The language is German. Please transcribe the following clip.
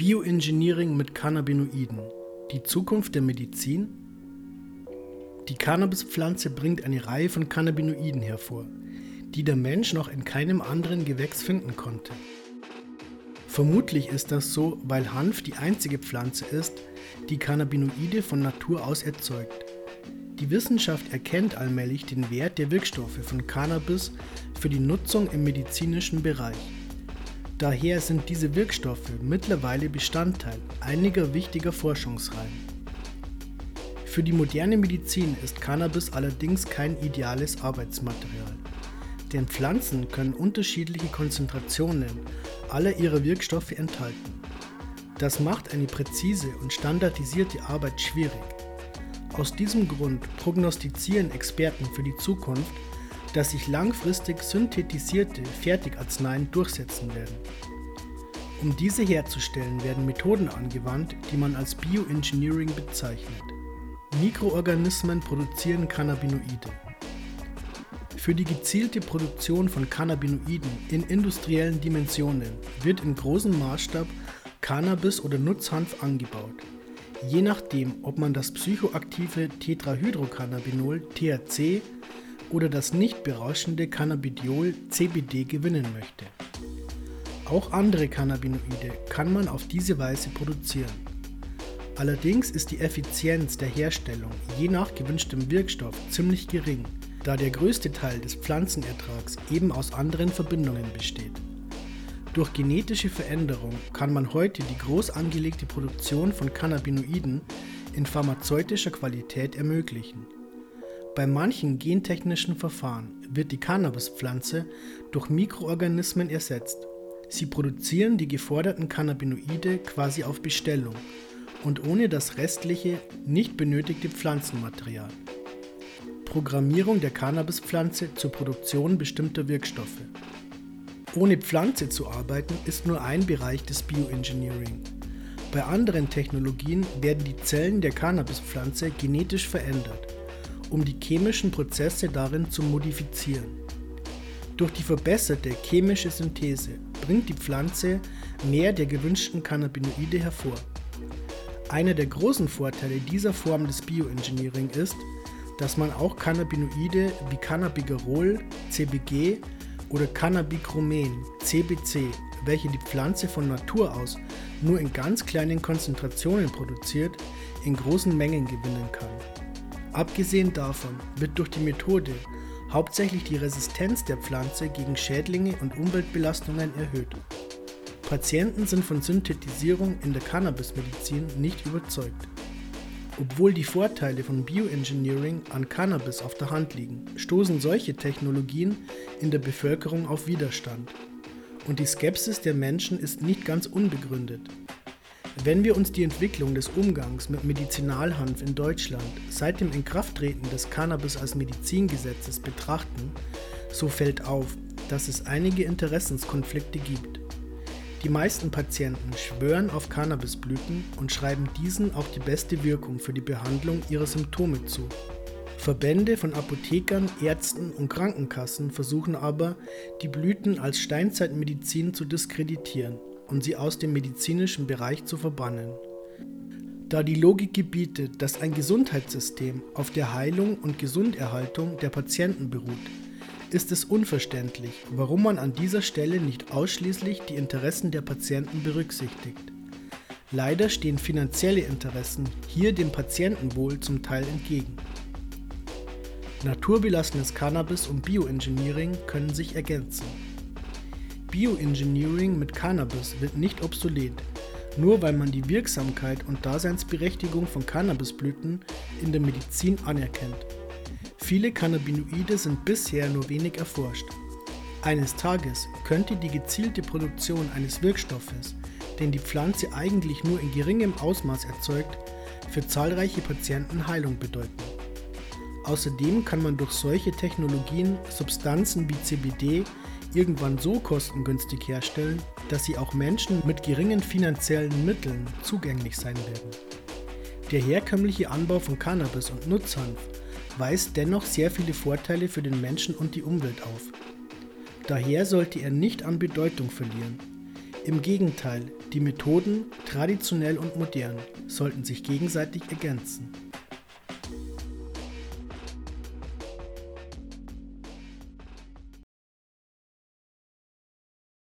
Bioengineering mit Cannabinoiden. Die Zukunft der Medizin? Die Cannabispflanze bringt eine Reihe von Cannabinoiden hervor, die der Mensch noch in keinem anderen Gewächs finden konnte. Vermutlich ist das so, weil Hanf die einzige Pflanze ist, die Cannabinoide von Natur aus erzeugt. Die Wissenschaft erkennt allmählich den Wert der Wirkstoffe von Cannabis für die Nutzung im medizinischen Bereich. Daher sind diese Wirkstoffe mittlerweile Bestandteil einiger wichtiger Forschungsreihen. Für die moderne Medizin ist Cannabis allerdings kein ideales Arbeitsmaterial, denn Pflanzen können unterschiedliche Konzentrationen aller ihrer Wirkstoffe enthalten. Das macht eine präzise und standardisierte Arbeit schwierig. Aus diesem Grund prognostizieren Experten für die Zukunft dass sich langfristig synthetisierte Fertigarzneien durchsetzen werden. Um diese herzustellen, werden Methoden angewandt, die man als Bioengineering bezeichnet. Mikroorganismen produzieren Cannabinoide. Für die gezielte Produktion von Cannabinoiden in industriellen Dimensionen wird in großem Maßstab Cannabis oder Nutzhanf angebaut. Je nachdem, ob man das psychoaktive Tetrahydrocannabinol THC oder das nicht berauschende Cannabidiol CBD gewinnen möchte. Auch andere Cannabinoide kann man auf diese Weise produzieren. Allerdings ist die Effizienz der Herstellung je nach gewünschtem Wirkstoff ziemlich gering, da der größte Teil des Pflanzenertrags eben aus anderen Verbindungen besteht. Durch genetische Veränderung kann man heute die groß angelegte Produktion von Cannabinoiden in pharmazeutischer Qualität ermöglichen. Bei manchen gentechnischen Verfahren wird die Cannabispflanze durch Mikroorganismen ersetzt. Sie produzieren die geforderten Cannabinoide quasi auf Bestellung und ohne das restliche, nicht benötigte Pflanzenmaterial. Programmierung der Cannabispflanze zur Produktion bestimmter Wirkstoffe. Ohne Pflanze zu arbeiten ist nur ein Bereich des Bioengineering. Bei anderen Technologien werden die Zellen der Cannabispflanze genetisch verändert um die chemischen Prozesse darin zu modifizieren. Durch die verbesserte chemische Synthese bringt die Pflanze mehr der gewünschten Cannabinoide hervor. Einer der großen Vorteile dieser Form des Bioengineering ist, dass man auch Cannabinoide wie Cannabigerol, CBG oder Cannabichromen, CBC, welche die Pflanze von Natur aus nur in ganz kleinen Konzentrationen produziert, in großen Mengen gewinnen kann. Abgesehen davon wird durch die Methode hauptsächlich die Resistenz der Pflanze gegen Schädlinge und Umweltbelastungen erhöht. Patienten sind von Synthetisierung in der Cannabismedizin nicht überzeugt. Obwohl die Vorteile von Bioengineering an Cannabis auf der Hand liegen, stoßen solche Technologien in der Bevölkerung auf Widerstand. Und die Skepsis der Menschen ist nicht ganz unbegründet. Wenn wir uns die Entwicklung des Umgangs mit Medizinalhanf in Deutschland seit dem Inkrafttreten des Cannabis als Medizingesetzes betrachten, so fällt auf, dass es einige Interessenskonflikte gibt. Die meisten Patienten schwören auf Cannabisblüten und schreiben diesen auch die beste Wirkung für die Behandlung ihrer Symptome zu. Verbände von Apothekern, Ärzten und Krankenkassen versuchen aber, die Blüten als Steinzeitmedizin zu diskreditieren und sie aus dem medizinischen Bereich zu verbannen. Da die Logik gebietet, dass ein Gesundheitssystem auf der Heilung und Gesunderhaltung der Patienten beruht, ist es unverständlich, warum man an dieser Stelle nicht ausschließlich die Interessen der Patienten berücksichtigt. Leider stehen finanzielle Interessen hier dem Patientenwohl zum Teil entgegen. Naturbelassenes Cannabis und Bioengineering können sich ergänzen. Bioengineering mit Cannabis wird nicht obsolet, nur weil man die Wirksamkeit und Daseinsberechtigung von Cannabisblüten in der Medizin anerkennt. Viele Cannabinoide sind bisher nur wenig erforscht. Eines Tages könnte die gezielte Produktion eines Wirkstoffes, den die Pflanze eigentlich nur in geringem Ausmaß erzeugt, für zahlreiche Patienten Heilung bedeuten. Außerdem kann man durch solche Technologien Substanzen wie CBD irgendwann so kostengünstig herstellen, dass sie auch Menschen mit geringen finanziellen Mitteln zugänglich sein werden. Der herkömmliche Anbau von Cannabis und Nutzhanf weist dennoch sehr viele Vorteile für den Menschen und die Umwelt auf. Daher sollte er nicht an Bedeutung verlieren. Im Gegenteil, die Methoden, traditionell und modern, sollten sich gegenseitig ergänzen.